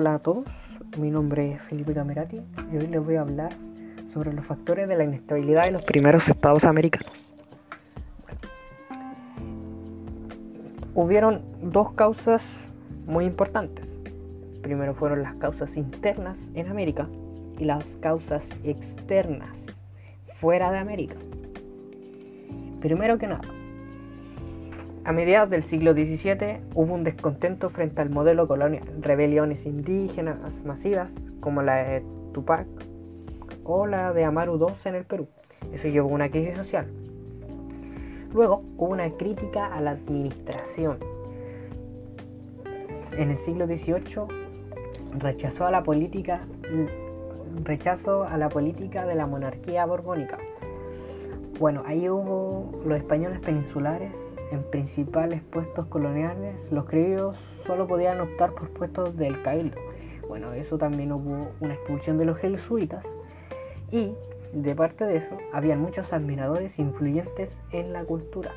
Hola a todos, mi nombre es Felipe Camerati y hoy les voy a hablar sobre los factores de la inestabilidad de los primeros estados americanos. hubieron dos causas muy importantes. Primero fueron las causas internas en América y las causas externas fuera de América. Primero que nada, a mediados del siglo XVII hubo un descontento frente al modelo colonial, rebeliones indígenas masivas como la de Tupac o la de Amaru II en el Perú. Eso llevó a una crisis social. Luego hubo una crítica a la administración. En el siglo XVIII rechazó a la política rechazo a la política de la monarquía borbónica. Bueno, ahí hubo los españoles peninsulares en principales puestos coloniales, los criollos solo podían optar por puestos del cabildo. Bueno, eso también hubo una expulsión de los jesuitas y de parte de eso habían muchos admiradores influyentes en la cultura.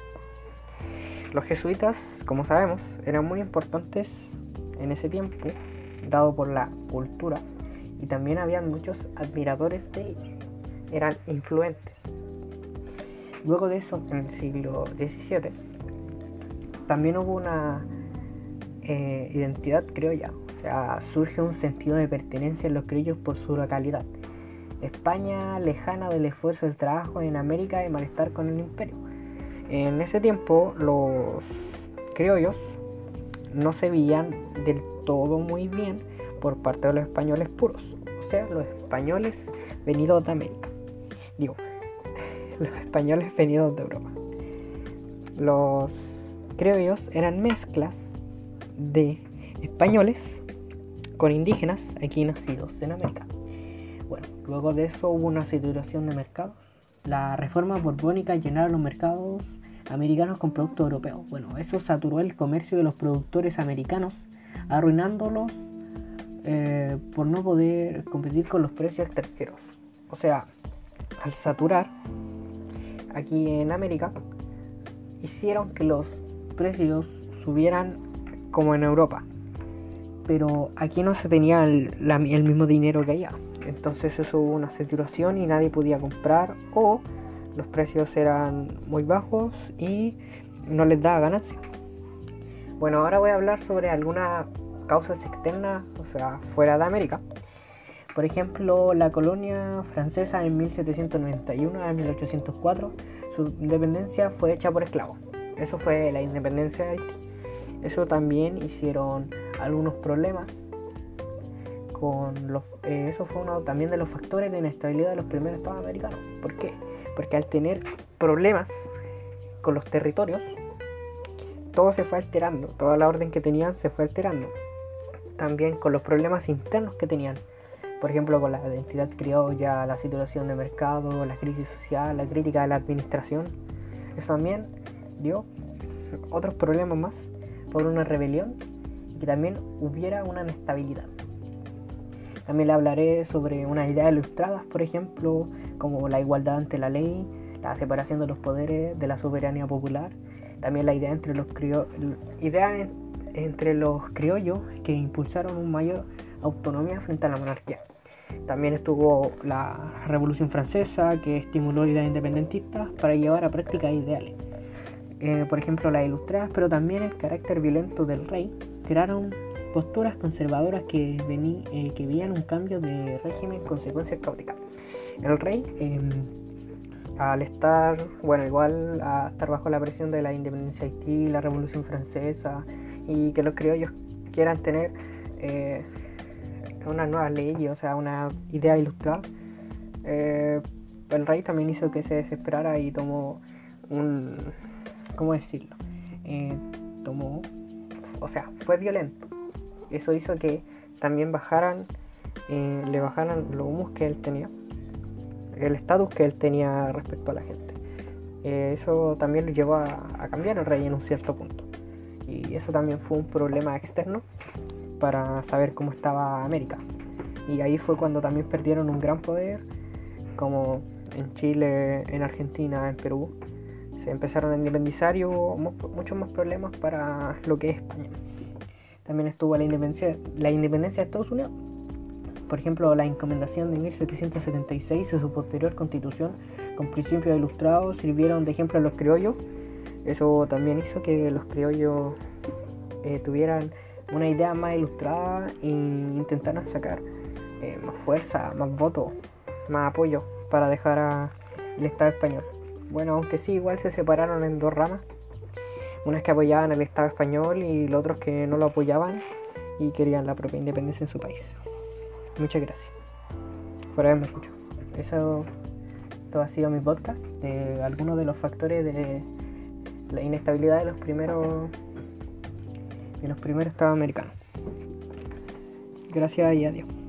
Los jesuitas, como sabemos, eran muy importantes en ese tiempo, dado por la cultura, y también habían muchos admiradores de ellos, eran influentes. Luego de eso, en el siglo XVII, también hubo una eh, identidad criolla, o sea, surge un sentido de pertenencia en los criollos por su localidad. España lejana del esfuerzo del trabajo en América y malestar con el imperio. En ese tiempo los criollos no se veían del todo muy bien por parte de los españoles puros, o sea, los españoles venidos de América. Digo, los españoles venidos de Europa. Los criollos eran mezclas de españoles con indígenas aquí nacidos en América. Bueno, luego de eso hubo una saturación de mercados. La reforma borbónica llenaron los mercados americanos con productos europeos. Bueno, eso saturó el comercio de los productores americanos, arruinándolos eh, por no poder competir con los precios extranjeros. O sea, al saturar aquí en América, hicieron que los precios subieran como en Europa. Pero aquí no se tenía el, mismo dinero que allá. Entonces eso hubo una saturación y nadie podía comprar o los precios eran muy bajos y no les daba ganancia. Bueno, ahora voy a hablar sobre algunas causas externas, o sea, fuera de América. Por ejemplo, la colonia francesa en 1791 a 1804, su independencia fue hecha por esclavos. Eso fue la independencia de Haití. Eso también hicieron algunos problemas con los... Eh, eso fue uno también de los factores de inestabilidad de los primeros estados americanos. ¿Por qué? Porque al tener problemas con los territorios, todo se fue alterando, toda la orden que tenían se fue alterando. También con los problemas internos que tenían, por ejemplo con la identidad criolla, la situación de mercado, la crisis social, la crítica de la administración. Eso también dio otros problemas más por una rebelión y que también hubiera una inestabilidad. También le hablaré sobre unas ideas ilustradas, por ejemplo, como la igualdad ante la ley, la separación de los poderes, de la soberanía popular, también la idea entre los idea entre los criollos que impulsaron una mayor autonomía frente a la monarquía. También estuvo la Revolución Francesa que estimuló ideas independentistas para llevar a práctica ideales. Eh, por ejemplo, las ilustradas, pero también el carácter violento del rey, crearon posturas conservadoras que, vení, eh, que veían un cambio de régimen consecuencias caóticas. El rey, em, al estar, bueno, igual a estar bajo la presión de la independencia de Haití, la Revolución Francesa y que los criollos quieran tener eh, una nueva ley, o sea, una idea ilustrada, el rey también hizo que se desesperara y tomó un ¿cómo decirlo? Eh, tomó, o sea, fue violento. Eso hizo que también bajaran, eh, le bajaran los humos que él tenía, el estatus que él tenía respecto a la gente. Eh, eso también lo llevó a, cambiar el rey en un cierto punto. Y eso también fue un problema externo para saber cómo estaba América. Y ahí fue cuando también perdieron un gran poder, como en Chile, en Argentina, en Perú, se empezaron a independizar y hubo muchos más problemas para lo que es España. también estuvo la independencia, la independencia de Estados Unidos. Por ejemplo, la encomendación de 1776 y su posterior constitución con principios ilustrados sirvieron de ejemplo a los criollos. Eso también hizo que los criollos eh, tuvieran una idea más ilustrada e intentaron sacar eh, más fuerza, más votos, más apoyo para dejar al Estado español. Bueno, aunque sí, igual se separaron en dos ramas. Unas que apoyaban al Estado español y los otros que no lo apoyaban y querían la propia independencia en su país. Muchas gracias por haberme escuchado. Eso todo ha sido mi podcast de algunos de los factores de la inestabilidad de los primeros de los primeros estados americanos. Gracias y adiós.